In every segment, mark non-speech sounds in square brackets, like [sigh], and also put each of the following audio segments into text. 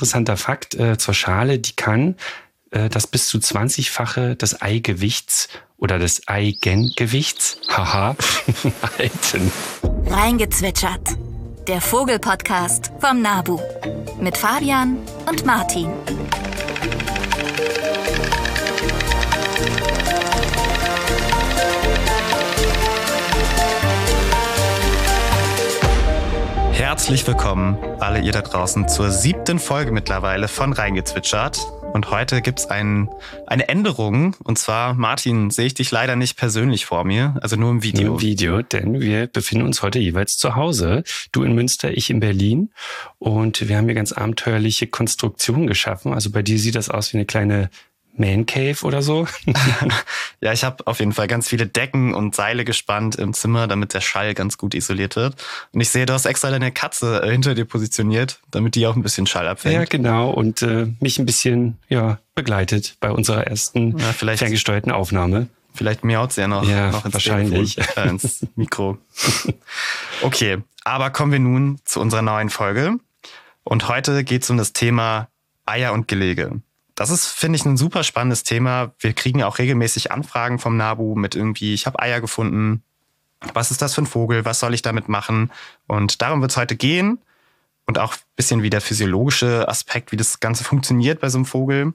interessanter Fakt äh, zur Schale, die kann äh, das bis zu 20-fache des Eigewichts oder des Eigengewichts, haha, [laughs] halten. Reingezwitschert. Der Vogelpodcast vom Nabu. Mit Fabian und Martin. Herzlich willkommen, alle ihr da draußen, zur siebten Folge mittlerweile von Reingezwitschert. Und heute gibt's ein, eine Änderung. Und zwar, Martin, sehe ich dich leider nicht persönlich vor mir, also nur im Video. Nur im Video, denn wir befinden uns heute jeweils zu Hause. Du in Münster, ich in Berlin. Und wir haben hier ganz abenteuerliche Konstruktionen geschaffen. Also bei dir sieht das aus wie eine kleine man Cave oder so? [laughs] ja, ich habe auf jeden Fall ganz viele Decken und Seile gespannt im Zimmer, damit der Schall ganz gut isoliert wird. Und ich sehe, du hast extra deine Katze äh, hinter dir positioniert, damit die auch ein bisschen Schall abfängt. Ja, genau. Und äh, mich ein bisschen ja, begleitet bei unserer ersten ja, vielleicht, ferngesteuerten Aufnahme. Vielleicht miaut sie ja noch, ja, noch ins, wahrscheinlich. Telefon, äh, ins Mikro. [laughs] okay, aber kommen wir nun zu unserer neuen Folge. Und heute geht es um das Thema Eier und Gelege. Das ist, finde ich, ein super spannendes Thema. Wir kriegen auch regelmäßig Anfragen vom NABU mit irgendwie, ich habe Eier gefunden. Was ist das für ein Vogel? Was soll ich damit machen? Und darum wird es heute gehen. Und auch ein bisschen wie der physiologische Aspekt, wie das Ganze funktioniert bei so einem Vogel.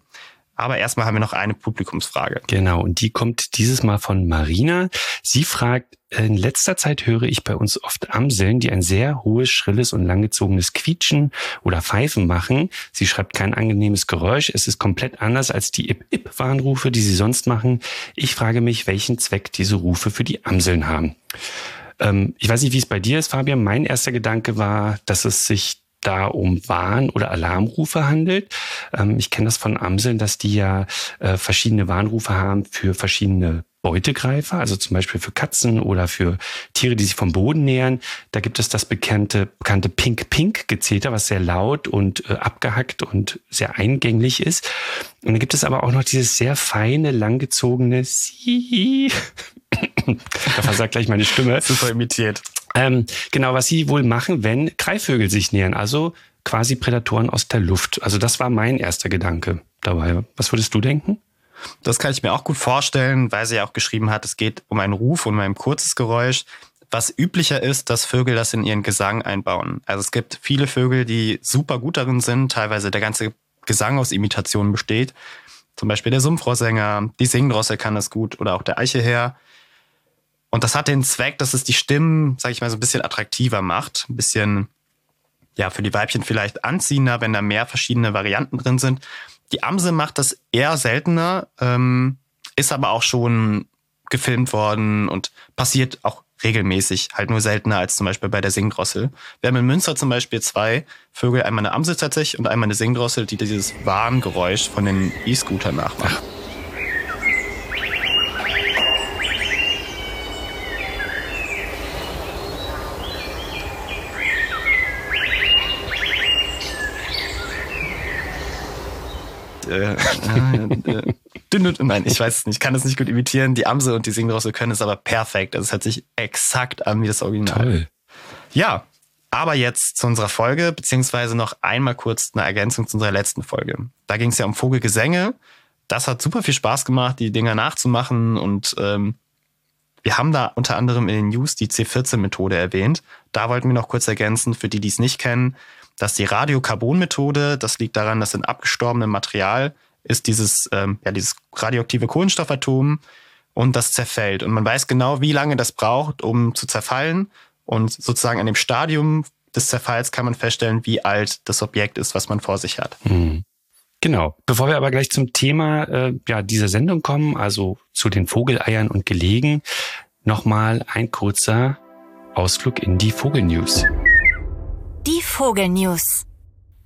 Aber erstmal haben wir noch eine Publikumsfrage. Genau, und die kommt dieses Mal von Marina. Sie fragt, in letzter Zeit höre ich bei uns oft Amseln, die ein sehr hohes, schrilles und langgezogenes Quietschen oder Pfeifen machen. Sie schreibt kein angenehmes Geräusch. Es ist komplett anders als die Ip-Ip-Warnrufe, die sie sonst machen. Ich frage mich, welchen Zweck diese Rufe für die Amseln haben. Ähm, ich weiß nicht, wie es bei dir ist, Fabian. Mein erster Gedanke war, dass es sich da um Warn- oder Alarmrufe handelt. Ähm, ich kenne das von Amseln, dass die ja äh, verschiedene Warnrufe haben für verschiedene Beutegreifer, also zum Beispiel für Katzen oder für Tiere, die sich vom Boden nähern. Da gibt es das bekannte, bekannte Pink-Pink-Gezeter, was sehr laut und äh, abgehackt und sehr eingänglich ist. Und dann gibt es aber auch noch dieses sehr feine, langgezogene Sie. [coughs] da versagt gleich meine Stimme. Super imitiert. Ähm, genau, was sie wohl machen, wenn Greifvögel sich nähern, also quasi Prädatoren aus der Luft. Also das war mein erster Gedanke dabei. Was würdest du denken? Das kann ich mir auch gut vorstellen, weil sie ja auch geschrieben hat, es geht um einen Ruf und um ein kurzes Geräusch. Was üblicher ist, dass Vögel das in ihren Gesang einbauen. Also es gibt viele Vögel, die super gut darin sind, teilweise der ganze Gesang aus Imitationen besteht. Zum Beispiel der Sumpfrohrsänger, die Singdrossel kann das gut oder auch der Eicheherr. Und das hat den Zweck, dass es die Stimmen, sag ich mal, so ein bisschen attraktiver macht, ein bisschen, ja, für die Weibchen vielleicht anziehender, wenn da mehr verschiedene Varianten drin sind. Die Amse macht das eher seltener, ähm, ist aber auch schon gefilmt worden und passiert auch regelmäßig, halt nur seltener als zum Beispiel bei der Singdrossel. Wir haben in Münster zum Beispiel zwei Vögel, einmal eine Amse tatsächlich und einmal eine Singdrossel, die dieses Warngeräusch von den E-Scootern nachmacht. Äh, äh, äh, nein, ich weiß es nicht, ich kann es nicht gut imitieren. Die Amse und die Singdrossel können es aber perfekt. Also es hört sich exakt an wie das Original. Toll. Ja, aber jetzt zu unserer Folge, beziehungsweise noch einmal kurz eine Ergänzung zu unserer letzten Folge. Da ging es ja um Vogelgesänge. Das hat super viel Spaß gemacht, die Dinger nachzumachen und ähm, wir haben da unter anderem in den News die C14-Methode erwähnt. Da wollten wir noch kurz ergänzen, für die, die es nicht kennen. Das ist die Radiokarbonmethode. Das liegt daran, dass in abgestorbenem Material ist dieses, ähm, ja, dieses radioaktive Kohlenstoffatom und das zerfällt. Und man weiß genau, wie lange das braucht, um zu zerfallen. Und sozusagen an dem Stadium des Zerfalls kann man feststellen, wie alt das Objekt ist, was man vor sich hat. Mhm. Genau. Bevor wir aber gleich zum Thema äh, ja, dieser Sendung kommen, also zu den Vogeleiern und Gelegen, nochmal ein kurzer Ausflug in die Vogelnews. Die Vogelnews.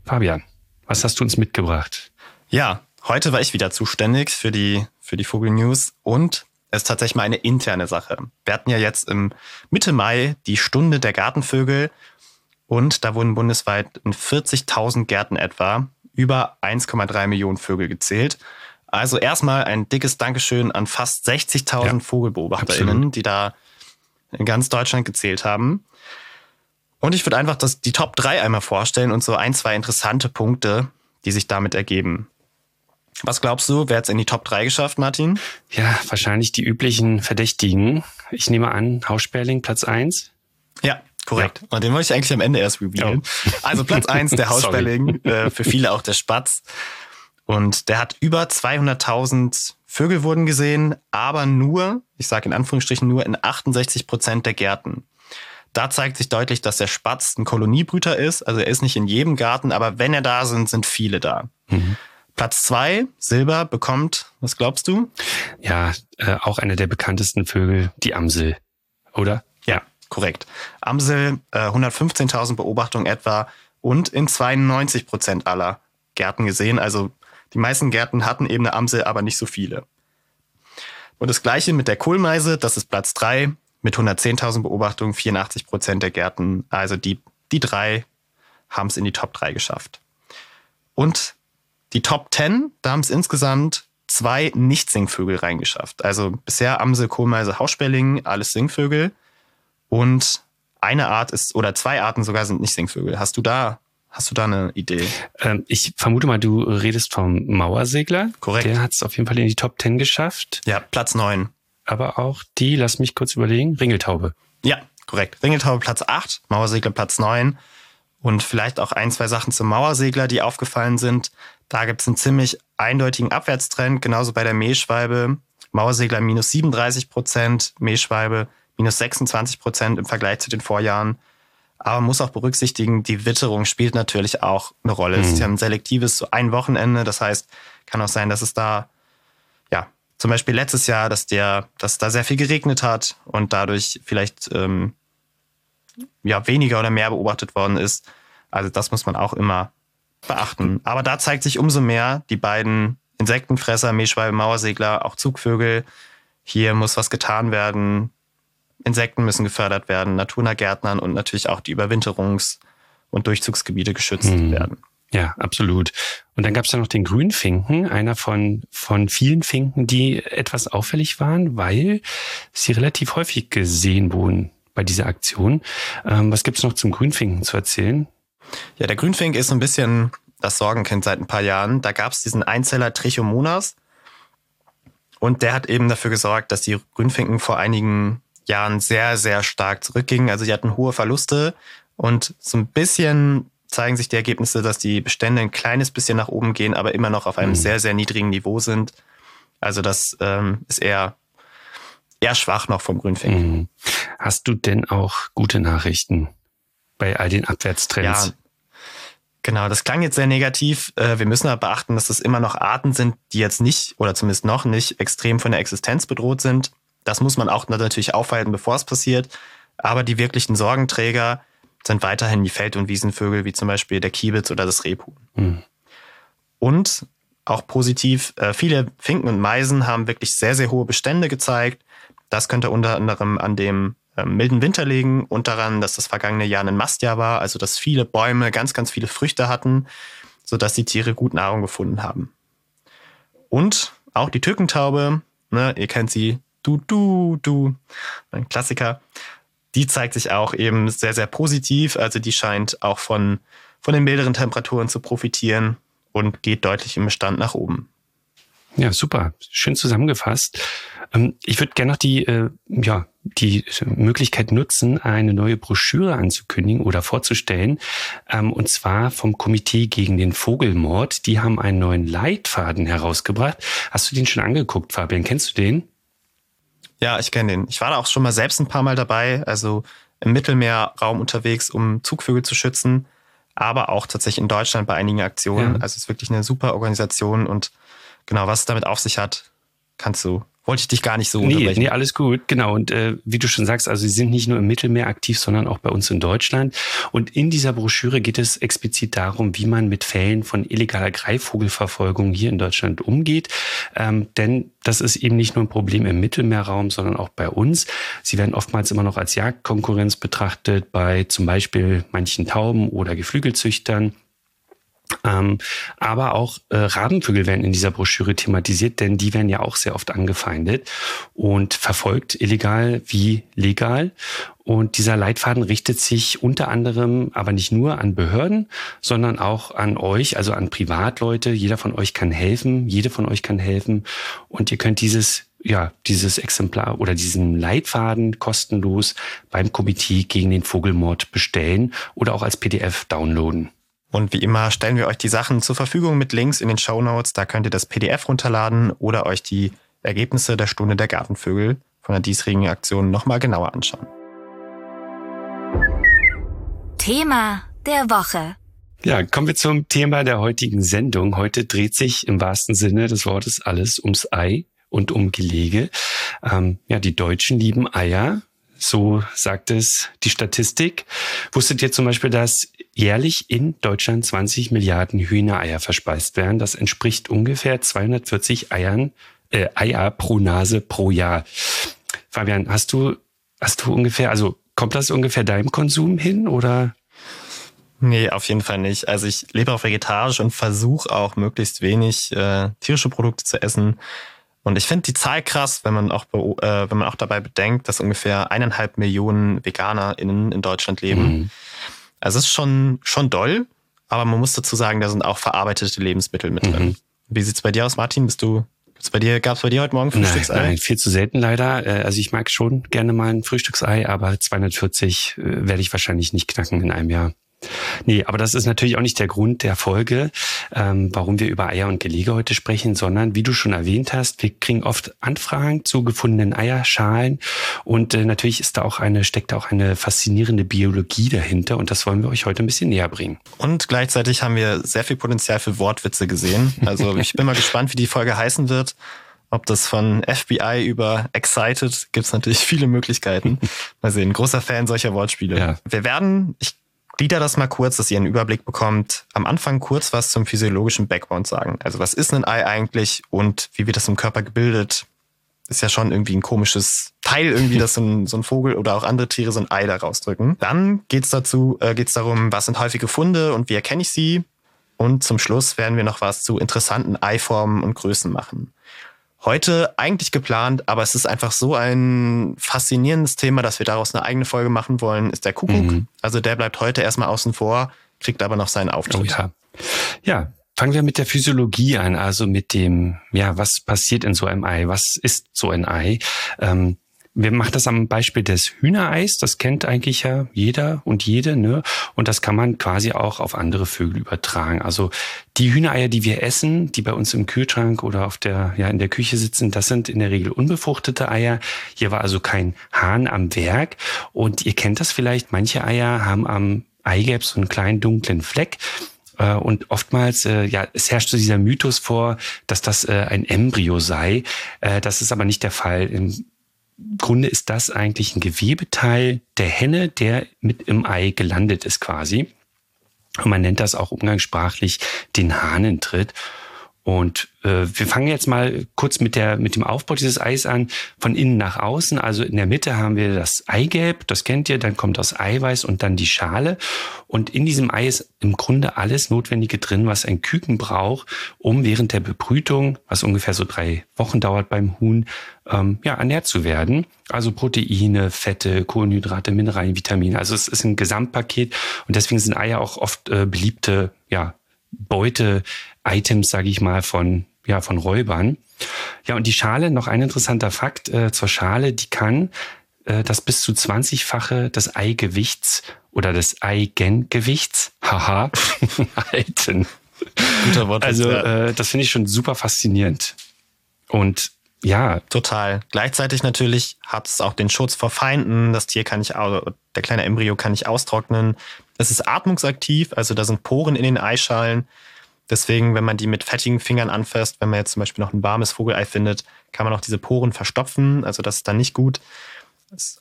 Fabian, was hast du uns mitgebracht? Ja, heute war ich wieder zuständig für die, für die Vogelnews und es ist tatsächlich mal eine interne Sache. Wir hatten ja jetzt im Mitte Mai die Stunde der Gartenvögel und da wurden bundesweit in 40.000 Gärten etwa über 1,3 Millionen Vögel gezählt. Also erstmal ein dickes Dankeschön an fast 60.000 ja, VogelbeobachterInnen, absolut. die da in ganz Deutschland gezählt haben. Und ich würde einfach das, die Top 3 einmal vorstellen und so ein, zwei interessante Punkte die sich damit ergeben. Was glaubst du, wer hat es in die Top 3 geschafft, Martin? Ja, wahrscheinlich die üblichen Verdächtigen. Ich nehme an, Haussperling Platz 1. Ja, korrekt. Ja. Und den wollte ich eigentlich am Ende erst revealen. Oh. Also Platz 1 der [laughs] Haussperling, äh, für viele auch der Spatz. Und der hat über 200.000 Vögel wurden gesehen, aber nur, ich sage in Anführungsstrichen nur in 68 Prozent der Gärten. Da zeigt sich deutlich, dass der Spatz ein Koloniebrüter ist. Also er ist nicht in jedem Garten, aber wenn er da sind, sind viele da. Mhm. Platz zwei, Silber, bekommt, was glaubst du? Ja, äh, auch einer der bekanntesten Vögel, die Amsel, oder? Ja, korrekt. Amsel, äh, 115.000 Beobachtungen etwa und in 92 Prozent aller Gärten gesehen. Also die meisten Gärten hatten eben eine Amsel, aber nicht so viele. Und das gleiche mit der Kohlmeise, das ist Platz drei mit 110.000 Beobachtungen, 84 Prozent der Gärten. Also die, die drei haben es in die Top drei geschafft. Und die Top 10, da haben es insgesamt zwei Nicht-Singvögel reingeschafft. Also bisher Amsel, Kohlmeise, Haussperling, alles Singvögel. Und eine Art ist, oder zwei Arten sogar sind nicht Singvögel. Hast du da, hast du da eine Idee? Ähm, ich vermute mal, du redest vom Mauersegler. Korrekt. Der hat es auf jeden Fall in die Top 10 geschafft. Ja, Platz 9. Aber auch die, lass mich kurz überlegen, Ringeltaube. Ja, korrekt. Ringeltaube Platz 8, Mauersegler Platz 9. Und vielleicht auch ein, zwei Sachen zum Mauersegler, die aufgefallen sind. Da gibt es einen ziemlich eindeutigen Abwärtstrend, genauso bei der Mehlschwalbe. Mauersegler minus 37 Prozent, Mehlschwalbe minus 26 Prozent im Vergleich zu den Vorjahren. Aber man muss auch berücksichtigen, die Witterung spielt natürlich auch eine Rolle. Mhm. Es ist ja ein selektives so ein Wochenende. Das heißt, kann auch sein, dass es da, zum Beispiel letztes Jahr, dass der, dass da sehr viel geregnet hat und dadurch vielleicht ähm, ja weniger oder mehr beobachtet worden ist. Also das muss man auch immer beachten. Aber da zeigt sich umso mehr die beiden Insektenfresser, Mehlschwalbe, Mauersegler, auch Zugvögel. Hier muss was getan werden. Insekten müssen gefördert werden, naturnah Gärtnern und natürlich auch die Überwinterungs- und Durchzugsgebiete geschützt mhm. werden. Ja, absolut. Und dann gab es ja noch den Grünfinken, einer von, von vielen Finken, die etwas auffällig waren, weil sie relativ häufig gesehen wurden bei dieser Aktion. Ähm, was gibt's noch zum Grünfinken zu erzählen? Ja, der Grünfink ist so ein bisschen das Sorgenkind seit ein paar Jahren. Da gab es diesen Einzeller Trichomonas und der hat eben dafür gesorgt, dass die Grünfinken vor einigen Jahren sehr, sehr stark zurückgingen. Also sie hatten hohe Verluste und so ein bisschen zeigen sich die Ergebnisse, dass die Bestände ein kleines bisschen nach oben gehen, aber immer noch auf einem mhm. sehr, sehr niedrigen Niveau sind. Also das ähm, ist eher, eher schwach noch vom Grünfinken. Mhm. Hast du denn auch gute Nachrichten? bei all den Abwärtstrends. Ja, genau. Das klang jetzt sehr negativ. Äh, wir müssen aber beachten, dass das immer noch Arten sind, die jetzt nicht oder zumindest noch nicht extrem von der Existenz bedroht sind. Das muss man auch natürlich aufhalten, bevor es passiert. Aber die wirklichen Sorgenträger sind weiterhin die Feld- und Wiesenvögel, wie zum Beispiel der Kiebitz oder das Rebhuhn. Mhm. Und auch positiv, äh, viele Finken und Meisen haben wirklich sehr, sehr hohe Bestände gezeigt. Das könnte unter anderem an dem ähm, milden Winter legen und daran, dass das vergangene Jahr ein Mastjahr war, also dass viele Bäume ganz, ganz viele Früchte hatten, sodass die Tiere gut Nahrung gefunden haben. Und auch die Türkentaube, ne, ihr kennt sie, du, du, du, ein Klassiker, die zeigt sich auch eben sehr, sehr positiv. Also die scheint auch von, von den milderen Temperaturen zu profitieren und geht deutlich im Bestand nach oben. Ja, super. Schön zusammengefasst. Ähm, ich würde gerne noch die, äh, ja, die Möglichkeit nutzen, eine neue Broschüre anzukündigen oder vorzustellen. Ähm, und zwar vom Komitee gegen den Vogelmord. Die haben einen neuen Leitfaden herausgebracht. Hast du den schon angeguckt, Fabian? Kennst du den? Ja, ich kenne den. Ich war da auch schon mal selbst ein paar Mal dabei, also im Mittelmeerraum unterwegs, um Zugvögel zu schützen, aber auch tatsächlich in Deutschland bei einigen Aktionen. Ja. Also es ist wirklich eine super Organisation und genau, was es damit auf sich hat, kannst du wollte ich dich gar nicht so nee, Nee, alles gut, genau. Und äh, wie du schon sagst, also sie sind nicht nur im Mittelmeer aktiv, sondern auch bei uns in Deutschland. Und in dieser Broschüre geht es explizit darum, wie man mit Fällen von illegaler Greifvogelverfolgung hier in Deutschland umgeht. Ähm, denn das ist eben nicht nur ein Problem im Mittelmeerraum, sondern auch bei uns. Sie werden oftmals immer noch als Jagdkonkurrenz betrachtet bei zum Beispiel manchen Tauben oder Geflügelzüchtern. Ähm, aber auch äh, Rabenvögel werden in dieser Broschüre thematisiert, denn die werden ja auch sehr oft angefeindet und verfolgt, illegal wie legal. Und dieser Leitfaden richtet sich unter anderem aber nicht nur an Behörden, sondern auch an euch, also an Privatleute. Jeder von euch kann helfen, jede von euch kann helfen. Und ihr könnt dieses ja, dieses Exemplar oder diesen Leitfaden kostenlos beim Komitee gegen den Vogelmord bestellen oder auch als PDF downloaden. Und wie immer stellen wir euch die Sachen zur Verfügung mit Links in den Show Notes. Da könnt ihr das PDF runterladen oder euch die Ergebnisse der Stunde der Gartenvögel von der diesjährigen Aktion nochmal genauer anschauen. Thema der Woche. Ja, kommen wir zum Thema der heutigen Sendung. Heute dreht sich im wahrsten Sinne des Wortes alles ums Ei und um Gelege. Ähm, ja, die Deutschen lieben Eier. So sagt es die Statistik. Wusstet ihr zum Beispiel, dass jährlich in Deutschland 20 Milliarden Hühnereier verspeist werden? Das entspricht ungefähr 240 Eiern, äh, Eier pro Nase pro Jahr. Fabian, hast du, hast du ungefähr, also kommt das ungefähr deinem Konsum hin oder? Nee, auf jeden Fall nicht. Also ich lebe auch vegetarisch und versuche auch möglichst wenig äh, tierische Produkte zu essen. Und ich finde die Zahl krass, wenn man auch, äh, wenn man auch dabei bedenkt, dass ungefähr eineinhalb Millionen VeganerInnen in Deutschland leben. Mhm. Also es ist schon, schon doll, aber man muss dazu sagen, da sind auch verarbeitete Lebensmittel mit drin. Mhm. Wie sieht's bei dir aus, Martin? Bist du Gibt's bei dir, gab's bei dir heute Morgen Frühstücksei? Nein, nein, viel zu selten leider. Äh, also ich mag schon gerne mal ein Frühstücksei, aber 240 äh, werde ich wahrscheinlich nicht knacken in einem Jahr. Nee, aber das ist natürlich auch nicht der Grund der Folge, ähm, warum wir über Eier und Gelege heute sprechen, sondern wie du schon erwähnt hast, wir kriegen oft Anfragen zu gefundenen Eierschalen und äh, natürlich ist da auch eine, steckt da auch eine faszinierende Biologie dahinter und das wollen wir euch heute ein bisschen näher bringen. Und gleichzeitig haben wir sehr viel Potenzial für Wortwitze gesehen. Also [laughs] ich bin mal gespannt, wie die Folge heißen wird. Ob das von FBI über Excited gibt es natürlich viele Möglichkeiten. [laughs] Mal sehen, großer Fan solcher Wortspiele. Ja. Wir werden, ich glieder das mal kurz, dass ihr einen Überblick bekommt. Am Anfang kurz was zum physiologischen Background sagen. Also was ist ein Ei eigentlich und wie wird das im Körper gebildet? Ist ja schon irgendwie ein komisches Teil irgendwie, [laughs] dass so ein, so ein Vogel oder auch andere Tiere so ein Ei da rausdrücken. Dann geht's dazu, äh, geht's darum, was sind häufige Funde und wie erkenne ich sie? Und zum Schluss werden wir noch was zu interessanten Eiformen und Größen machen heute eigentlich geplant, aber es ist einfach so ein faszinierendes Thema, dass wir daraus eine eigene Folge machen wollen, ist der Kuckuck. Mhm. Also der bleibt heute erstmal außen vor, kriegt aber noch seinen Auftritt. Oh ja. ja, fangen wir mit der Physiologie an, also mit dem, ja, was passiert in so einem Ei? Was ist so ein Ei? Ähm, wir machen das am Beispiel des Hühnereis. Das kennt eigentlich ja jeder und jede, ne? Und das kann man quasi auch auf andere Vögel übertragen. Also die Hühnereier, die wir essen, die bei uns im Kühlschrank oder auf der, ja, in der Küche sitzen, das sind in der Regel unbefruchtete Eier. Hier war also kein Hahn am Werk. Und ihr kennt das vielleicht. Manche Eier haben am Eigelb so einen kleinen dunklen Fleck. Äh, und oftmals, äh, ja, es herrscht so dieser Mythos vor, dass das äh, ein Embryo sei. Das ist aber nicht der Fall. Im Grunde ist das eigentlich ein Gewebeteil der Henne, der mit im Ei gelandet ist quasi. Und man nennt das auch umgangssprachlich den Hahnentritt. Und äh, wir fangen jetzt mal kurz mit, der, mit dem Aufbau dieses Eis an, von innen nach außen. Also in der Mitte haben wir das Eigelb, das kennt ihr, dann kommt das Eiweiß und dann die Schale. Und in diesem Ei ist im Grunde alles Notwendige drin, was ein Küken braucht, um während der Bebrütung, was ungefähr so drei Wochen dauert beim Huhn, ähm, ja, ernährt zu werden. Also Proteine, Fette, Kohlenhydrate, Mineralien, Vitamine. Also es ist ein Gesamtpaket und deswegen sind Eier auch oft äh, beliebte ja, Beute-Items, sage ich mal, von, ja, von Räubern. Ja, und die Schale, noch ein interessanter Fakt äh, zur Schale, die kann äh, das bis zu 20-fache des Eigewichts oder des Eigengewichts, haha, [laughs] halten. Guter Wort. Also äh, das finde ich schon super faszinierend. Und ja. Total. Gleichzeitig natürlich hat es auch den Schutz vor Feinden. Das Tier kann nicht, der kleine Embryo kann nicht austrocknen. Es ist atmungsaktiv, also da sind Poren in den Eischalen. Deswegen, wenn man die mit fettigen Fingern anfasst, wenn man jetzt zum Beispiel noch ein warmes Vogelei findet, kann man auch diese Poren verstopfen. Also das ist dann nicht gut.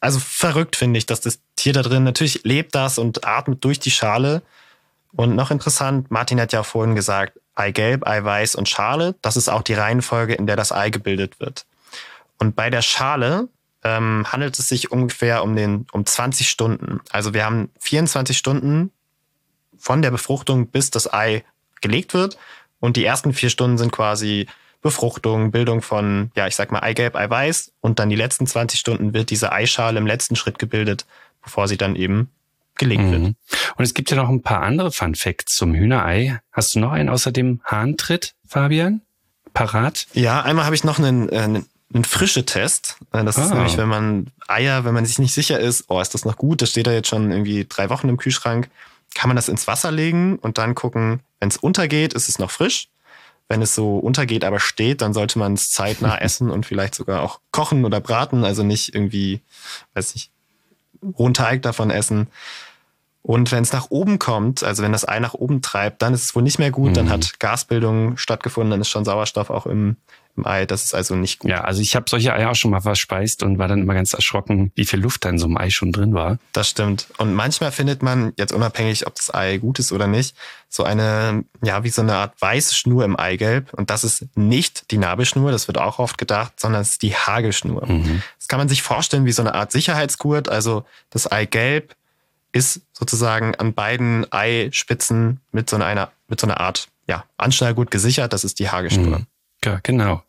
Also verrückt finde ich, dass das Tier da drin natürlich lebt das und atmet durch die Schale. Und noch interessant, Martin hat ja vorhin gesagt, Eigelb, Eiweiß und Schale. Das ist auch die Reihenfolge, in der das Ei gebildet wird. Und bei der Schale ähm, handelt es sich ungefähr um, den, um 20 Stunden. Also wir haben 24 Stunden von der Befruchtung bis das Ei gelegt wird. Und die ersten vier Stunden sind quasi Befruchtung, Bildung von, ja, ich sag mal Eigelb, Eiweiß. Und dann die letzten 20 Stunden wird diese Eischale im letzten Schritt gebildet, bevor sie dann eben gelegt mhm. wird. Und es gibt ja noch ein paar andere Fun Facts zum Hühnerei. Hast du noch einen außer dem Hahntritt, Fabian? Parat? Ja, einmal habe ich noch einen, äh, einen, einen frische Test. Äh, das ah. ist nämlich, wenn man Eier, wenn man sich nicht sicher ist, oh, ist das noch gut? Das steht da jetzt schon irgendwie drei Wochen im Kühlschrank. Kann man das ins Wasser legen und dann gucken, wenn es untergeht, ist es noch frisch. Wenn es so untergeht, aber steht, dann sollte man es zeitnah [laughs] essen und vielleicht sogar auch kochen oder braten. Also nicht irgendwie, weiß ich, rohen Teig davon essen. Und wenn es nach oben kommt, also wenn das Ei nach oben treibt, dann ist es wohl nicht mehr gut. Mhm. Dann hat Gasbildung stattgefunden, dann ist schon Sauerstoff auch im Ei. Das ist also nicht gut. Ja, also ich habe solche Eier auch schon mal verspeist und war dann immer ganz erschrocken, wie viel Luft da in so einem Ei schon drin war. Das stimmt. Und manchmal findet man, jetzt unabhängig, ob das Ei gut ist oder nicht, so eine, ja, wie so eine Art weiße Schnur im Eigelb. Und das ist nicht die Nabelschnur, das wird auch oft gedacht, sondern es ist die Hagelschnur. Mhm. Das kann man sich vorstellen wie so eine Art Sicherheitsgurt. Also das Eigelb ist sozusagen an beiden Eispitzen mit so einer, mit so einer Art ja, Anschnallgurt gesichert. Das ist die Hagelschnur. Mhm. Ja, genau.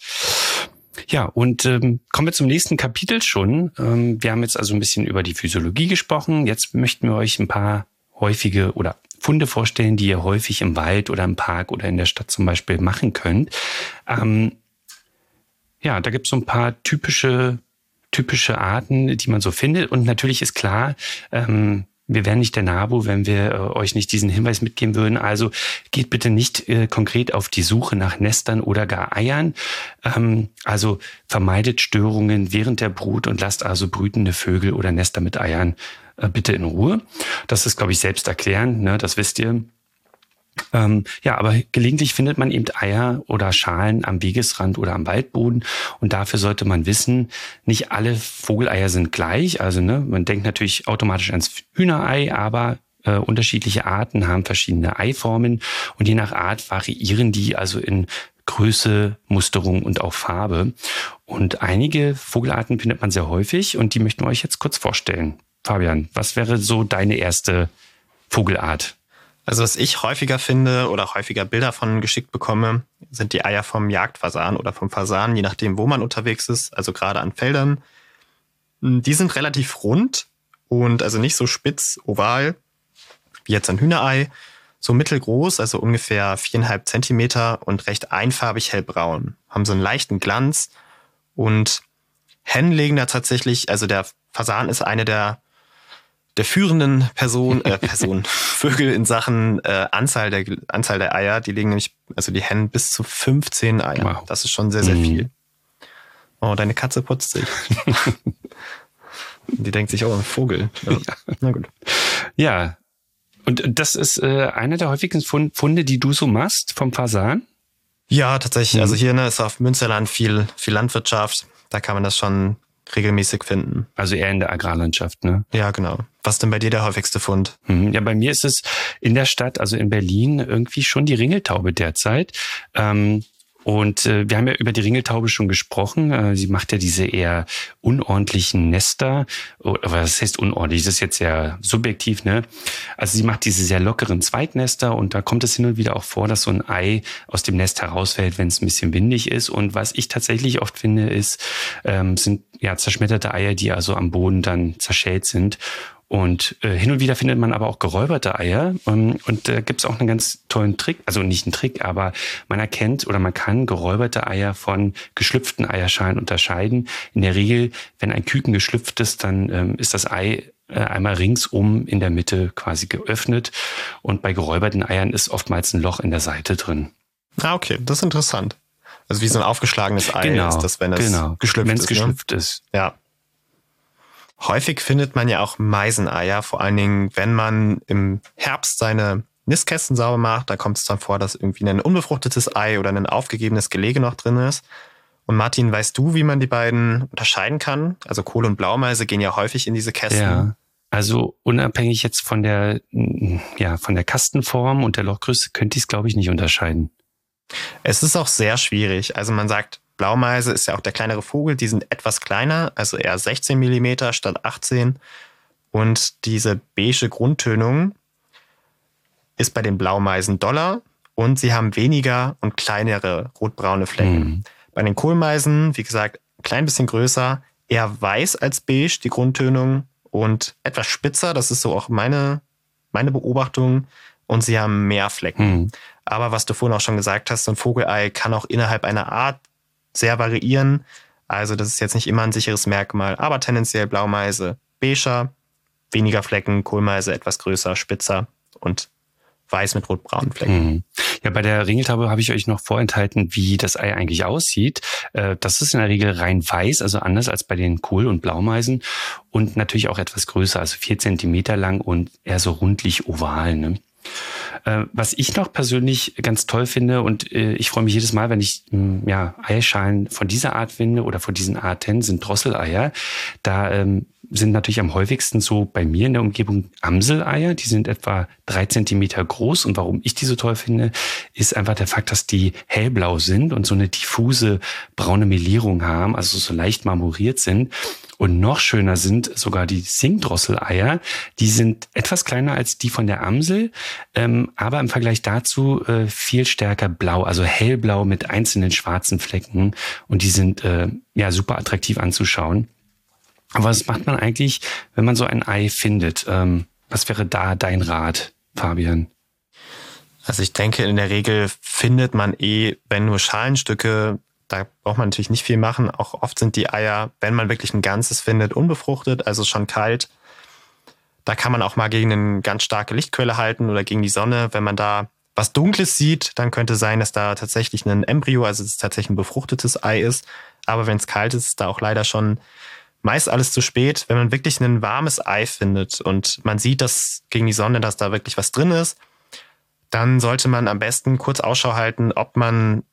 Ja, und ähm, kommen wir zum nächsten Kapitel schon. Ähm, wir haben jetzt also ein bisschen über die Physiologie gesprochen. Jetzt möchten wir euch ein paar häufige oder Funde vorstellen, die ihr häufig im Wald oder im Park oder in der Stadt zum Beispiel machen könnt. Ähm, ja, da gibt es so ein paar typische typische Arten, die man so findet. Und natürlich ist klar, ähm, wir wären nicht der NABU, wenn wir äh, euch nicht diesen Hinweis mitgeben würden. Also geht bitte nicht äh, konkret auf die Suche nach Nestern oder gar Eiern. Ähm, also vermeidet Störungen während der Brut und lasst also brütende Vögel oder Nester mit Eiern äh, bitte in Ruhe. Das ist, glaube ich, selbst erklären. Ne? Das wisst ihr. Ähm, ja, aber gelegentlich findet man eben Eier oder Schalen am Wegesrand oder am Waldboden. Und dafür sollte man wissen, nicht alle Vogeleier sind gleich. Also ne, man denkt natürlich automatisch ans Hühnerei, aber äh, unterschiedliche Arten haben verschiedene Eiformen und je nach Art variieren die also in Größe, Musterung und auch Farbe. Und einige Vogelarten findet man sehr häufig und die möchten wir euch jetzt kurz vorstellen. Fabian, was wäre so deine erste Vogelart? Also was ich häufiger finde oder häufiger Bilder von geschickt bekomme, sind die Eier vom Jagdfasan oder vom Fasan, je nachdem, wo man unterwegs ist, also gerade an Feldern. Die sind relativ rund und also nicht so spitz, oval, wie jetzt ein Hühnerei, so mittelgroß, also ungefähr viereinhalb Zentimeter und recht einfarbig hellbraun, haben so einen leichten Glanz und Hennen legen da tatsächlich, also der Fasan ist eine der der führenden Person, äh, Person, [laughs] Vögel in Sachen äh, Anzahl der Anzahl der Eier. Die legen nämlich, also die Hennen bis zu 15 Eier. Wow. Das ist schon sehr, sehr mhm. viel. Oh, deine Katze putzt sich. [laughs] die denkt sich, oh, ein Vogel. Ja. ja. Na gut. Ja. Und das ist äh, einer der häufigsten Funde, die du so machst vom Fasan? Ja, tatsächlich. Mhm. Also hier ne, ist auf Münsterland viel, viel Landwirtschaft. Da kann man das schon regelmäßig finden. Also eher in der Agrarlandschaft, ne? Ja, genau. Was denn bei dir der häufigste Fund? Mhm. Ja, bei mir ist es in der Stadt, also in Berlin, irgendwie schon die Ringeltaube derzeit. Ähm, und äh, wir haben ja über die Ringeltaube schon gesprochen. Äh, sie macht ja diese eher unordentlichen Nester. Aber was heißt unordentlich? Das ist jetzt sehr subjektiv, ne? Also sie macht diese sehr lockeren Zweitnester und da kommt es hin und wieder auch vor, dass so ein Ei aus dem Nest herausfällt, wenn es ein bisschen windig ist. Und was ich tatsächlich oft finde, ist, ähm, sind ja zerschmetterte Eier, die also am Boden dann zerschellt sind. Und äh, hin und wieder findet man aber auch geräuberte Eier. Ähm, und da äh, gibt es auch einen ganz tollen Trick, also nicht einen Trick, aber man erkennt oder man kann geräuberte Eier von geschlüpften Eierschalen unterscheiden. In der Regel, wenn ein Küken geschlüpft ist, dann ähm, ist das Ei äh, einmal ringsum in der Mitte quasi geöffnet. Und bei geräuberten Eiern ist oftmals ein Loch in der Seite drin. Ah, okay, das ist interessant. Also wie so ein aufgeschlagenes Ei genau, ist das, wenn es genau. geschlüpft, ist, geschlüpft ne? ist. Ja, Häufig findet man ja auch Meiseneier, vor allen Dingen, wenn man im Herbst seine Nistkästen sauber macht. Da kommt es dann vor, dass irgendwie ein unbefruchtetes Ei oder ein aufgegebenes Gelege noch drin ist. Und Martin, weißt du, wie man die beiden unterscheiden kann? Also Kohl- und Blaumeise gehen ja häufig in diese Kästen. Ja. Also unabhängig jetzt von der, ja, von der Kastenform und der Lochgröße könnte ich es, glaube ich, nicht unterscheiden. Es ist auch sehr schwierig. Also man sagt, Blaumeise ist ja auch der kleinere Vogel, die sind etwas kleiner, also eher 16 Millimeter statt 18. Und diese beige Grundtönung ist bei den Blaumeisen doller und sie haben weniger und kleinere rotbraune Flecken. Mhm. Bei den Kohlmeisen, wie gesagt, ein klein bisschen größer, eher weiß als beige, die Grundtönung und etwas spitzer. Das ist so auch meine, meine Beobachtung. Und sie haben mehr Flecken. Mhm. Aber was du vorhin auch schon gesagt hast, so ein Vogelei kann auch innerhalb einer Art sehr variieren. Also das ist jetzt nicht immer ein sicheres Merkmal, aber tendenziell Blaumeise beiger, weniger Flecken, Kohlmeise etwas größer, spitzer und weiß mit rotbraunen Flecken. Mhm. Ja, bei der Ringeltaube habe ich euch noch vorenthalten, wie das Ei eigentlich aussieht. Äh, das ist in der Regel rein weiß, also anders als bei den Kohl- und Blaumeisen und natürlich auch etwas größer, also vier Zentimeter lang und eher so rundlich oval. Ne? Äh, was ich noch persönlich ganz toll finde und äh, ich freue mich jedes Mal, wenn ich hm, ja, Eierschalen von dieser Art finde oder von diesen Arten, sind Drosseleier. Da ähm, sind natürlich am häufigsten so bei mir in der Umgebung Amseleier. Die sind etwa drei Zentimeter groß. Und warum ich die so toll finde, ist einfach der Fakt, dass die hellblau sind und so eine diffuse braune Melierung haben, also so leicht marmoriert sind. Und noch schöner sind sogar die Singdrosseleier. Die sind etwas kleiner als die von der Amsel, ähm, aber im Vergleich dazu äh, viel stärker blau, also hellblau mit einzelnen schwarzen Flecken. Und die sind äh, ja super attraktiv anzuschauen. Aber was macht man eigentlich, wenn man so ein Ei findet? Ähm, was wäre da dein Rat, Fabian? Also ich denke, in der Regel findet man eh, wenn nur Schalenstücke da braucht man natürlich nicht viel machen. Auch oft sind die Eier, wenn man wirklich ein ganzes findet, unbefruchtet, also schon kalt. Da kann man auch mal gegen eine ganz starke Lichtquelle halten oder gegen die Sonne. Wenn man da was Dunkles sieht, dann könnte sein, dass da tatsächlich ein Embryo, also es tatsächlich ein befruchtetes Ei ist. Aber wenn es kalt ist, ist da auch leider schon meist alles zu spät. Wenn man wirklich ein warmes Ei findet und man sieht, dass gegen die Sonne, dass da wirklich was drin ist, dann sollte man am besten kurz Ausschau halten, ob man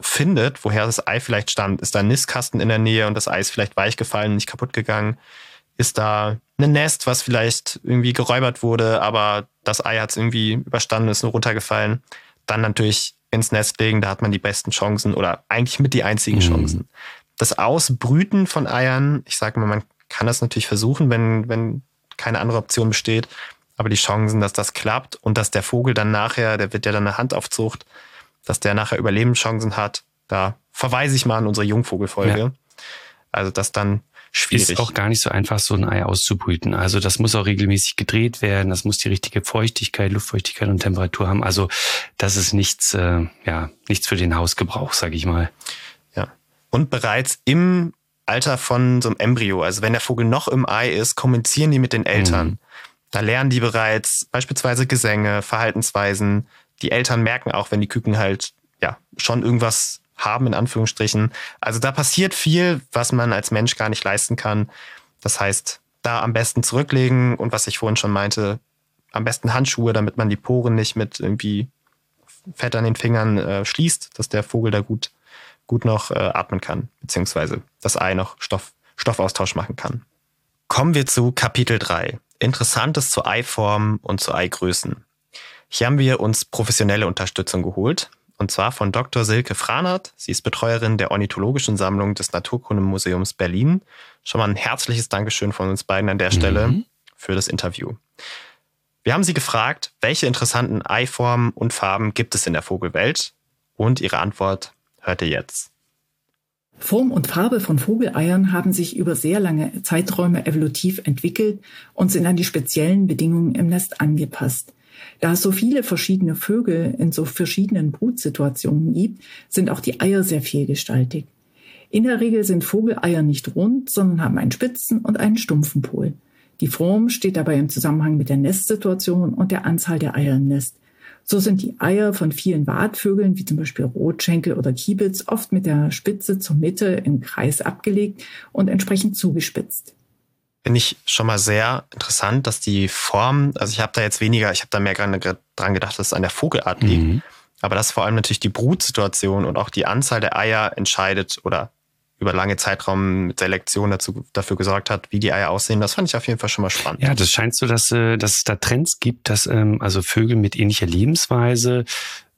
findet, woher das Ei vielleicht stammt. Ist da ein Nistkasten in der Nähe und das Ei ist vielleicht weich gefallen, nicht kaputt gegangen? Ist da ein Nest, was vielleicht irgendwie geräubert wurde, aber das Ei hat es irgendwie überstanden, ist nur runtergefallen? Dann natürlich ins Nest legen, da hat man die besten Chancen oder eigentlich mit die einzigen mhm. Chancen. Das Ausbrüten von Eiern, ich sage mal, man kann das natürlich versuchen, wenn, wenn keine andere Option besteht, aber die Chancen, dass das klappt und dass der Vogel dann nachher, der wird ja dann eine Handaufzucht, dass der nachher Überlebenschancen hat. Da verweise ich mal an unsere Jungvogelfolge. Ja. Also das dann schwierig. Ist auch gar nicht so einfach, so ein Ei auszubrüten. Also das muss auch regelmäßig gedreht werden. Das muss die richtige Feuchtigkeit, Luftfeuchtigkeit und Temperatur haben. Also das ist nichts, äh, ja, nichts für den Hausgebrauch, sage ich mal. Ja. Und bereits im Alter von so einem Embryo, also wenn der Vogel noch im Ei ist, kommunizieren die mit den Eltern. Mhm. Da lernen die bereits beispielsweise Gesänge, Verhaltensweisen, die Eltern merken auch, wenn die Küken halt ja schon irgendwas haben, in Anführungsstrichen. Also da passiert viel, was man als Mensch gar nicht leisten kann. Das heißt, da am besten zurücklegen und was ich vorhin schon meinte, am besten Handschuhe, damit man die Poren nicht mit irgendwie Fett an den Fingern äh, schließt, dass der Vogel da gut, gut noch äh, atmen kann, beziehungsweise das Ei noch Stoff, Stoffaustausch machen kann. Kommen wir zu Kapitel 3. Interessantes zur Eiform und zu Eigrößen. Hier haben wir uns professionelle Unterstützung geholt. Und zwar von Dr. Silke Franert. Sie ist Betreuerin der Ornithologischen Sammlung des Naturkundemuseums Berlin. Schon mal ein herzliches Dankeschön von uns beiden an der Stelle mhm. für das Interview. Wir haben sie gefragt, welche interessanten Eiformen und Farben gibt es in der Vogelwelt? Und ihre Antwort hört ihr jetzt. Form und Farbe von Vogeleiern haben sich über sehr lange Zeiträume evolutiv entwickelt und sind an die speziellen Bedingungen im Nest angepasst. Da es so viele verschiedene Vögel in so verschiedenen Brutsituationen gibt, sind auch die Eier sehr vielgestaltig. In der Regel sind Vogeleier nicht rund, sondern haben einen spitzen und einen stumpfen Pol. Die Form steht dabei im Zusammenhang mit der Nestsituation und der Anzahl der Eier im Nest. So sind die Eier von vielen Wartvögeln, wie zum Beispiel Rotschenkel oder Kiebitz, oft mit der Spitze zur Mitte im Kreis abgelegt und entsprechend zugespitzt. Finde ich schon mal sehr interessant, dass die Form, also ich habe da jetzt weniger, ich habe da mehr dran gedacht, dass es an der Vogelart liegt. Mhm. Aber dass vor allem natürlich die Brutsituation und auch die Anzahl der Eier entscheidet oder über lange Zeitraum mit Selektion dazu, dafür gesorgt hat, wie die Eier aussehen. Das fand ich auf jeden Fall schon mal spannend. Ja, das scheint so, dass, äh, dass es da Trends gibt, dass ähm, also Vögel mit ähnlicher Lebensweise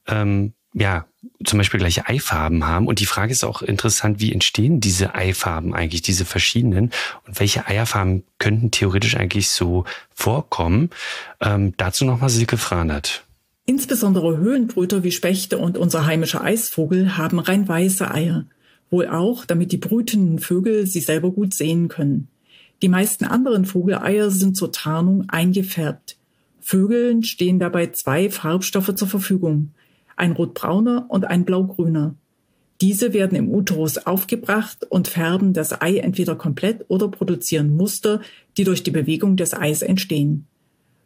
ähm, ja, zum Beispiel gleiche Eifarben haben. Und die Frage ist auch interessant, wie entstehen diese Eifarben eigentlich, diese verschiedenen? Und welche Eierfarben könnten theoretisch eigentlich so vorkommen? Ähm, dazu nochmal Silke Franert. Insbesondere Höhlenbrüter wie Spechte und unser heimischer Eisvogel haben rein weiße Eier. Wohl auch, damit die brütenden Vögel sie selber gut sehen können. Die meisten anderen Vogeleier sind zur Tarnung eingefärbt. Vögeln stehen dabei zwei Farbstoffe zur Verfügung, ein rotbrauner und ein blaugrüner. Diese werden im Uterus aufgebracht und färben das Ei entweder komplett oder produzieren Muster, die durch die Bewegung des Eis entstehen.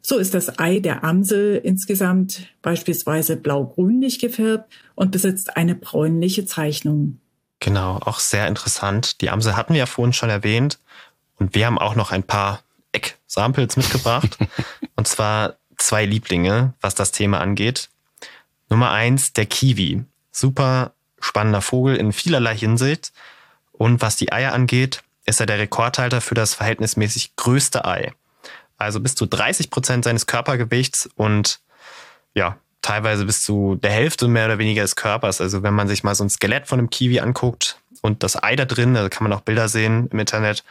So ist das Ei der Amsel insgesamt beispielsweise blau-grünlich gefärbt und besitzt eine bräunliche Zeichnung. Genau, auch sehr interessant. Die Amsel hatten wir ja vorhin schon erwähnt und wir haben auch noch ein paar Ecksamples mitgebracht. [laughs] und zwar zwei Lieblinge, was das Thema angeht. Nummer eins, der Kiwi. Super spannender Vogel in vielerlei Hinsicht. Und was die Eier angeht, ist er der Rekordhalter für das verhältnismäßig größte Ei. Also bis zu 30 Prozent seines Körpergewichts und ja, teilweise bis zu der Hälfte mehr oder weniger des Körpers. Also wenn man sich mal so ein Skelett von einem Kiwi anguckt und das Ei da drin, da kann man auch Bilder sehen im Internet,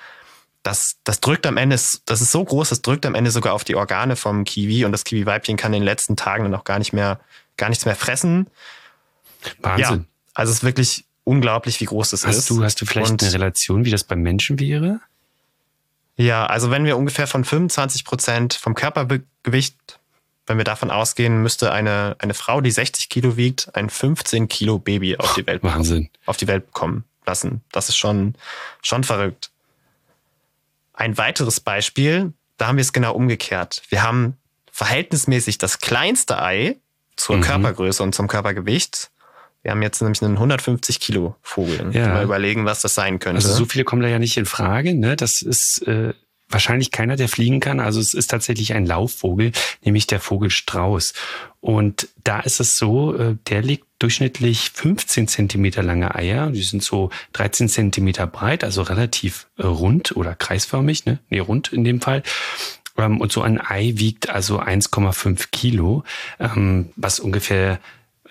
das, das drückt am Ende, das ist so groß, das drückt am Ende sogar auf die Organe vom Kiwi und das Kiwi-Weibchen kann in den letzten Tagen dann auch gar nicht mehr, gar nichts mehr fressen. Wahnsinn. Ja, also es ist wirklich unglaublich, wie groß das hast ist. Du, hast du vielleicht Und- eine Relation, wie das beim Menschen wäre? Ja, also wenn wir ungefähr von 25 Prozent vom Körpergewicht, wenn wir davon ausgehen, müsste eine, eine Frau, die 60 Kilo wiegt, ein 15 Kilo Baby auf die Welt, Wahnsinn. auf die Welt bekommen lassen. Das ist schon, schon verrückt. Ein weiteres Beispiel, da haben wir es genau umgekehrt. Wir haben verhältnismäßig das kleinste Ei zur Mhm. Körpergröße und zum Körpergewicht. Wir haben jetzt nämlich einen 150 Kilo Vogel. Ja. Mal überlegen, was das sein könnte. Also so viele kommen da ja nicht in Frage. Ne? Das ist äh, wahrscheinlich keiner, der fliegen kann. Also es ist tatsächlich ein Laufvogel, nämlich der Vogelstrauß. Und da ist es so, äh, der legt durchschnittlich 15 Zentimeter lange Eier. Die sind so 13 Zentimeter breit, also relativ äh, rund oder kreisförmig. Ne? Nee, rund in dem Fall. Ähm, Und so ein Ei wiegt also 1,5 Kilo, ähm, was ungefähr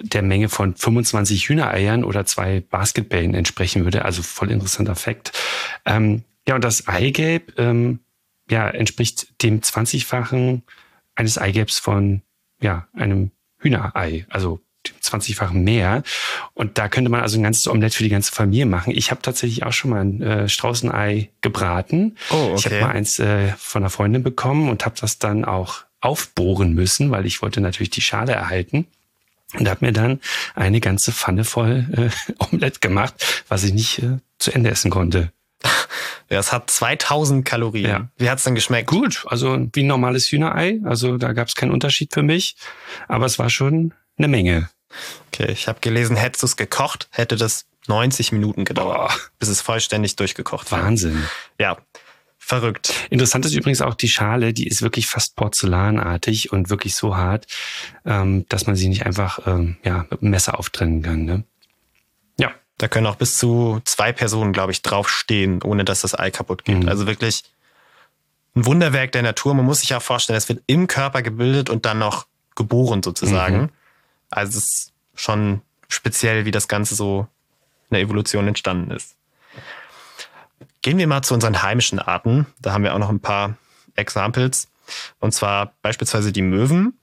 der Menge von 25 Hühnereiern oder zwei Basketballen entsprechen würde. Also voll interessanter Fakt. Ähm, ja, und das Eigelb ähm, ja, entspricht dem 20-fachen eines Eigelbs von ja, einem Hühnerei. Also dem 20-fachen mehr. Und da könnte man also ein ganzes Omelett für die ganze Familie machen. Ich habe tatsächlich auch schon mal ein äh, Straußenei gebraten. Oh, Ich habe okay. mal eins äh, von einer Freundin bekommen und habe das dann auch aufbohren müssen, weil ich wollte natürlich die Schale erhalten. Und habe mir dann eine ganze Pfanne voll äh, [laughs] Omelett gemacht, was ich nicht äh, zu Ende essen konnte. [laughs] Ja, es hat 2000 Kalorien. Ja. Wie hat's denn geschmeckt? Gut, also wie ein normales Hühnerei. Also da gab es keinen Unterschied für mich. Aber es war schon eine Menge. Okay, ich habe gelesen, hättest du es gekocht, hätte das 90 Minuten gedauert, Boah. bis es vollständig durchgekocht war. Wahnsinn. Ja, verrückt. Interessant ist übrigens auch die Schale, die ist wirklich fast porzellanartig und wirklich so hart, ähm, dass man sie nicht einfach ähm, ja, mit dem Messer auftrennen kann. Ne? Ja, Da können auch bis zu zwei Personen, glaube ich, draufstehen, ohne dass das Ei kaputt geht. Mhm. Also wirklich ein Wunderwerk der Natur. Man muss sich auch vorstellen, es wird im Körper gebildet und dann noch geboren sozusagen. Mhm. Also es ist schon speziell, wie das Ganze so in der Evolution entstanden ist. Gehen wir mal zu unseren heimischen Arten. Da haben wir auch noch ein paar Examples. Und zwar beispielsweise die Möwen.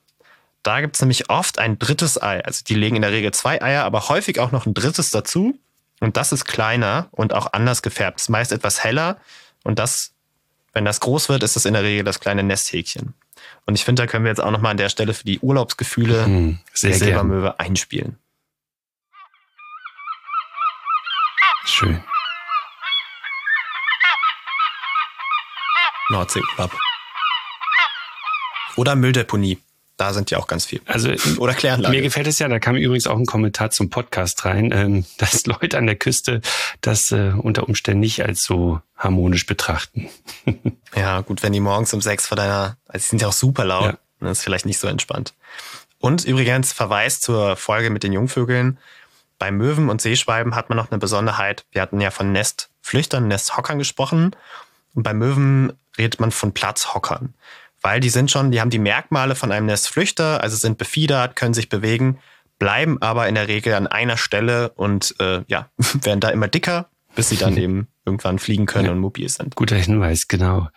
Da gibt es nämlich oft ein drittes Ei. Also die legen in der Regel zwei Eier, aber häufig auch noch ein drittes dazu. Und das ist kleiner und auch anders gefärbt. Ist meist etwas heller. Und das, wenn das groß wird, ist das in der Regel das kleine Nesthäkchen. Und ich finde, da können wir jetzt auch nochmal an der Stelle für die Urlaubsgefühle hm, gerne. Silbermöwe einspielen. Schön. Nordseeurlaub. Oder Mülldeponie. Da sind die auch ganz viel. Also Oder Kläranlage. Mir gefällt es ja, da kam übrigens auch ein Kommentar zum Podcast rein, ähm, [laughs] dass Leute an der Küste das äh, unter Umständen nicht als so harmonisch betrachten. [laughs] Ja, gut, wenn die morgens um sechs vor deiner, also die sind ja auch super laut, Ja. dann ist vielleicht nicht so entspannt. Und übrigens, Verweis zur Folge mit den Jungvögeln. Bei Möwen und Seeschwalben hat man noch eine Besonderheit. Wir hatten ja von Nestflüchtern, Nesthockern gesprochen. Und bei Möwen redet man von Platzhockern. Weil die sind schon, die haben die Merkmale von einem Nestflüchter, also sind befiedert, können sich bewegen, bleiben aber in der Regel an einer Stelle und äh, ja, [laughs] werden da immer dicker, bis sie dann [laughs] eben irgendwann fliegen können Ja. und mobil sind. Guter Hinweis, genau.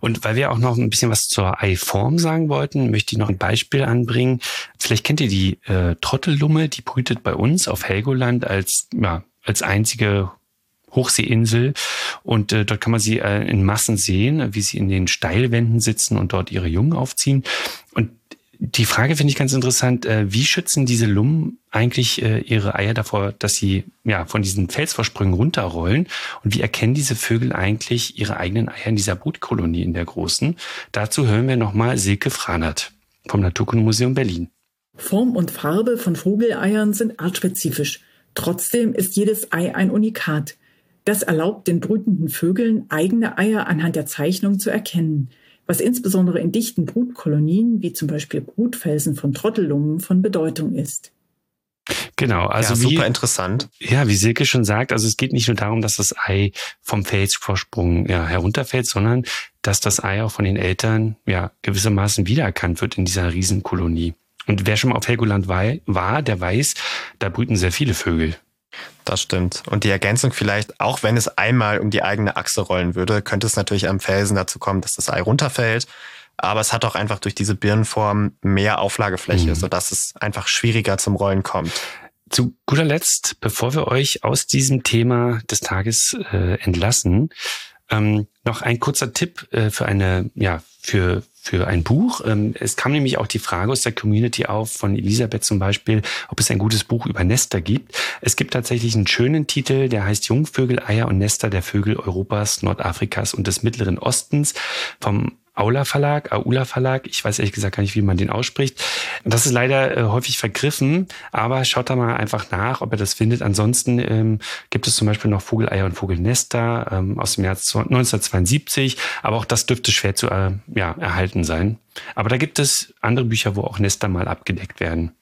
Und weil wir auch noch ein bisschen was zur Eiform sagen wollten, möchte ich noch ein Beispiel anbringen. Vielleicht kennt ihr die äh, Trottellumme, die brütet bei uns auf Helgoland als, ja, als einzige Hochseeinsel. Und äh, dort kann man sie äh, in Massen sehen, wie sie in den Steilwänden sitzen und dort ihre Jungen aufziehen. Und die Frage finde ich ganz interessant. Äh, wie schützen diese Lummen eigentlich äh, ihre Eier davor, dass sie ja von diesen Felsvorsprüngen runterrollen? Und wie erkennen diese Vögel eigentlich ihre eigenen Eier in dieser Brutkolonie in der großen? Dazu hören wir nochmal Silke Franert vom Naturkundemuseum Berlin. Form und Farbe von Vogeleiern sind artspezifisch. Trotzdem ist jedes Ei ein Unikat. Das erlaubt den brütenden Vögeln, eigene Eier anhand der Zeichnung zu erkennen was insbesondere in dichten Brutkolonien, wie zum Beispiel Brutfelsen von Trottellummen, von Bedeutung ist. Genau, also ja, super wie, interessant. Ja, wie Silke schon sagt, also es geht nicht nur darum, dass das Ei vom Felsvorsprung ja, herunterfällt, sondern dass das Ei auch von den Eltern ja gewissermaßen wiedererkannt wird in dieser Riesenkolonie. Und wer schon mal auf Helgoland war, der weiß, da brüten sehr viele Vögel. Das stimmt. Und die Ergänzung vielleicht, auch wenn es einmal um die eigene Achse rollen würde, könnte es natürlich am Felsen dazu kommen, dass das Ei runterfällt. Aber es hat auch einfach durch diese Birnenform mehr Auflagefläche, mhm. sodass es einfach schwieriger zum Rollen kommt. Zu guter Letzt, bevor wir euch aus diesem Thema des Tages äh, entlassen, ähm, noch ein kurzer Tipp äh, für eine, ja, für, für ein Buch. Ähm, es kam nämlich auch die Frage aus der Community auf, von Elisabeth zum Beispiel, ob es ein gutes Buch über Nester gibt. Es gibt tatsächlich einen schönen Titel, der heißt Jungvögel, Eier und Nester der Vögel Europas, Nordafrikas und des Mittleren Ostens vom Aula Verlag, Aula Verlag. Ich weiß ehrlich gesagt gar nicht, wie man den ausspricht. Das ist leider äh, häufig vergriffen, aber schaut da mal einfach nach, ob ihr das findet. Ansonsten ähm, gibt es zum Beispiel noch Vogeleier und Vogelnester ähm, aus dem Jahr 1972, aber auch das dürfte schwer zu äh, ja, erhalten sein. Aber da gibt es andere Bücher, wo auch Nester mal abgedeckt werden.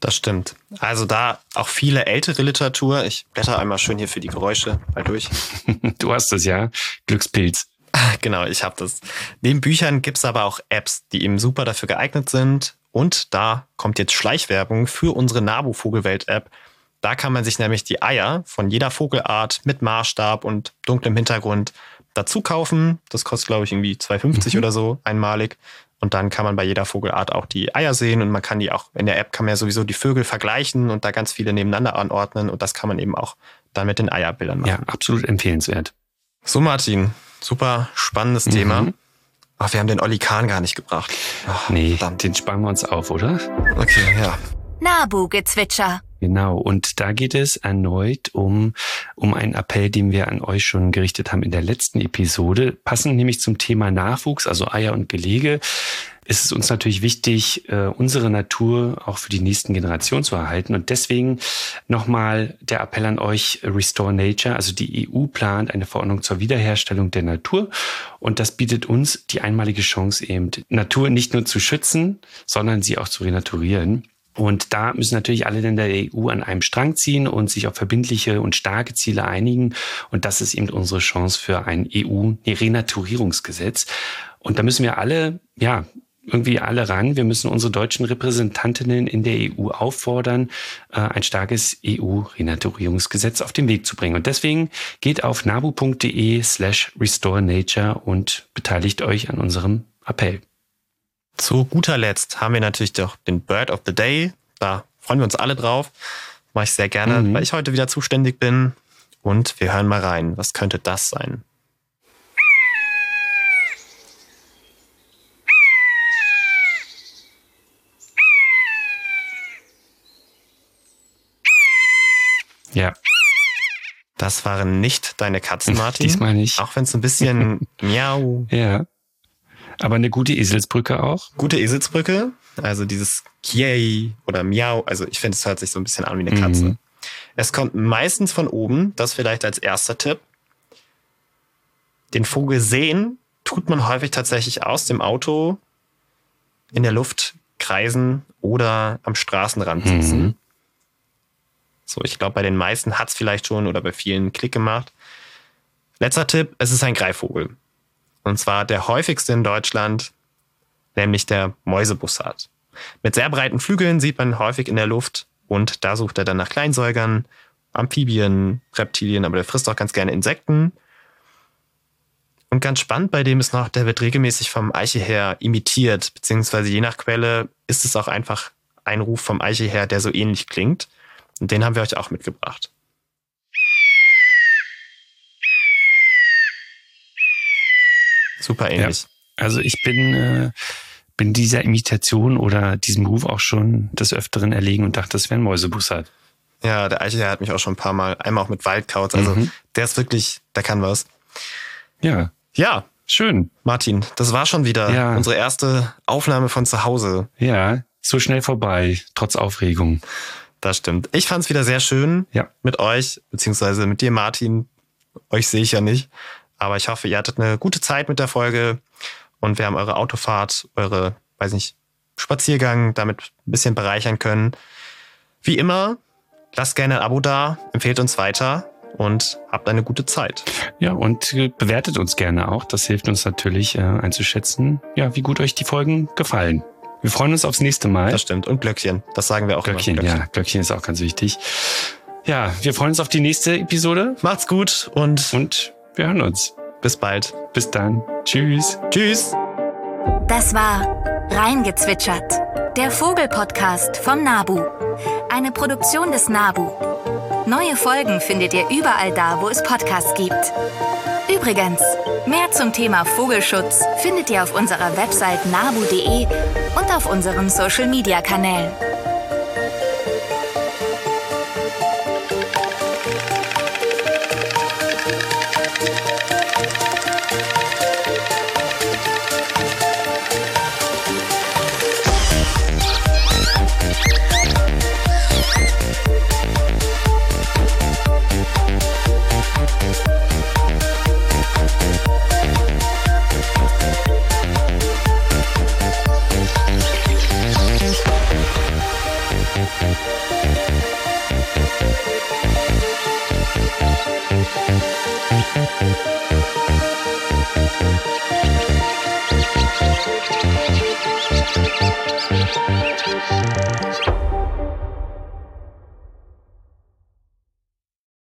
Das stimmt. Also da auch viele ältere Literatur. Ich blätter einmal schön hier für die Geräusche mal durch. [laughs] du hast es ja. Glückspilz. [laughs] Genau, ich habe das. Neben Büchern gibt es aber auch Apps, die eben super dafür geeignet sind. Und da kommt jetzt Schleichwerbung für unsere Nabu Vogelwelt-App. Da kann man sich nämlich die Eier von jeder Vogelart mit Maßstab und dunklem Hintergrund dazu kaufen. Das kostet, glaube ich, irgendwie 2,50 mhm. oder so einmalig. Und dann kann man bei jeder Vogelart auch die Eier sehen und man kann die auch, in der App kann man ja sowieso die Vögel vergleichen und da ganz viele nebeneinander anordnen und das kann man eben auch dann mit den Eierbildern machen. Ja, absolut empfehlenswert. So, Martin, super spannendes mhm. Thema. Ach, wir haben den Olli Kahn gar nicht gebracht. Ach, nee, verdammt. den sparen wir uns auf, oder? Okay, ja. Nabu-Gezwitscher. Genau, und da geht es erneut um, um einen Appell, den wir an euch schon gerichtet haben in der letzten Episode. Passend nämlich zum Thema Nachwuchs, also Eier und Gelege ist es uns natürlich wichtig, äh, unsere Natur auch für die nächsten Generationen zu erhalten. Und deswegen nochmal der Appell an euch, Restore Nature. Also die EU plant eine Verordnung zur Wiederherstellung der Natur. Und das bietet uns die einmalige Chance, eben Natur nicht nur zu schützen, sondern sie auch zu renaturieren. Und da müssen natürlich alle Länder der EU an einem Strang ziehen und sich auf verbindliche und starke Ziele einigen. Und das ist eben unsere Chance für ein EU-Renaturierungsgesetz. Und da müssen wir alle, ja, irgendwie alle ran. Wir müssen unsere deutschen Repräsentantinnen in der EU auffordern, äh, ein starkes EU-Renaturierungsgesetz auf den Weg zu bringen. Und deswegen geht auf nabu.de slash restore nature und beteiligt euch an unserem Appell. Zu guter Letzt haben wir natürlich doch den Bird of the Day. Da freuen wir uns alle drauf. Mache ich sehr gerne, mhm. weil ich heute wieder zuständig bin. Und wir hören mal rein. Was könnte das sein? Ja. Das waren nicht deine Katzen, [laughs] Martin. Diesmal nicht. Auch wenn es ein bisschen [laughs] miau. Ja. Aber eine gute Eselsbrücke auch. Gute Eselsbrücke. Also dieses Kiei oder Miau. Also ich finde, es hört sich so ein bisschen an wie eine Katze. Mhm. Es kommt meistens von oben. Das vielleicht als erster Tipp. Den Vogel sehen tut man häufig tatsächlich aus dem Auto in der Luft kreisen oder am Straßenrand sitzen. Mhm. So, ich glaube, bei den meisten hat es vielleicht schon oder bei vielen Klick gemacht. Letzter Tipp, es ist ein Greifvogel. Und zwar der häufigste in Deutschland, nämlich der Mäusebussard. Mit sehr breiten Flügeln sieht man häufig in der Luft und da sucht er dann nach Kleinsäugern, Amphibien, Reptilien, aber der frisst auch ganz gerne Insekten. Und ganz spannend bei dem ist noch, der wird regelmäßig vom Eiche her imitiert, beziehungsweise je nach Quelle ist es auch einfach ein Ruf vom Eiche her, der so ähnlich klingt. Und den haben wir euch auch mitgebracht. Super ähnlich. Ja. Also ich bin, äh, bin dieser Imitation oder diesem Ruf auch schon des Öfteren erlegen und dachte, das wäre ein Mäusebussard. Ja, der Eichel hat mich auch schon ein paar Mal, einmal auch mit Waldkauz. Also mhm. der ist wirklich, der kann was. Ja. Ja. Schön. Martin, das war schon wieder ja. unsere erste Aufnahme von zu Hause. Ja, so schnell vorbei, trotz Aufregung. Das stimmt. Ich fand es wieder sehr schön ja. mit euch, beziehungsweise mit dir, Martin. Euch sehe ich ja nicht. Aber ich hoffe, ihr hattet eine gute Zeit mit der Folge und wir haben eure Autofahrt, eure, weiß nicht, Spaziergang damit ein bisschen bereichern können. Wie immer, lasst gerne ein Abo da, empfehlt uns weiter und habt eine gute Zeit. Ja, und bewertet uns gerne auch. Das hilft uns natürlich äh, einzuschätzen, ja, wie gut euch die Folgen gefallen. Wir freuen uns aufs nächste Mal. Das stimmt. Und Glöckchen. Das sagen wir auch Glöckchen, immer. Glöckchen, ja. Glöckchen ist auch ganz wichtig. Ja, wir freuen uns auf die nächste Episode. Macht's gut und, und wir hören uns. Bis bald. Bis dann. Tschüss. Tschüss. Das war Reingezwitschert. Der Vogelpodcast vom Nabu. Eine Produktion des Nabu. Neue Folgen findet ihr überall da, wo es Podcasts gibt. Übrigens, mehr zum Thema Vogelschutz findet ihr auf unserer Website nabu.de und auf unseren Social-Media-Kanälen.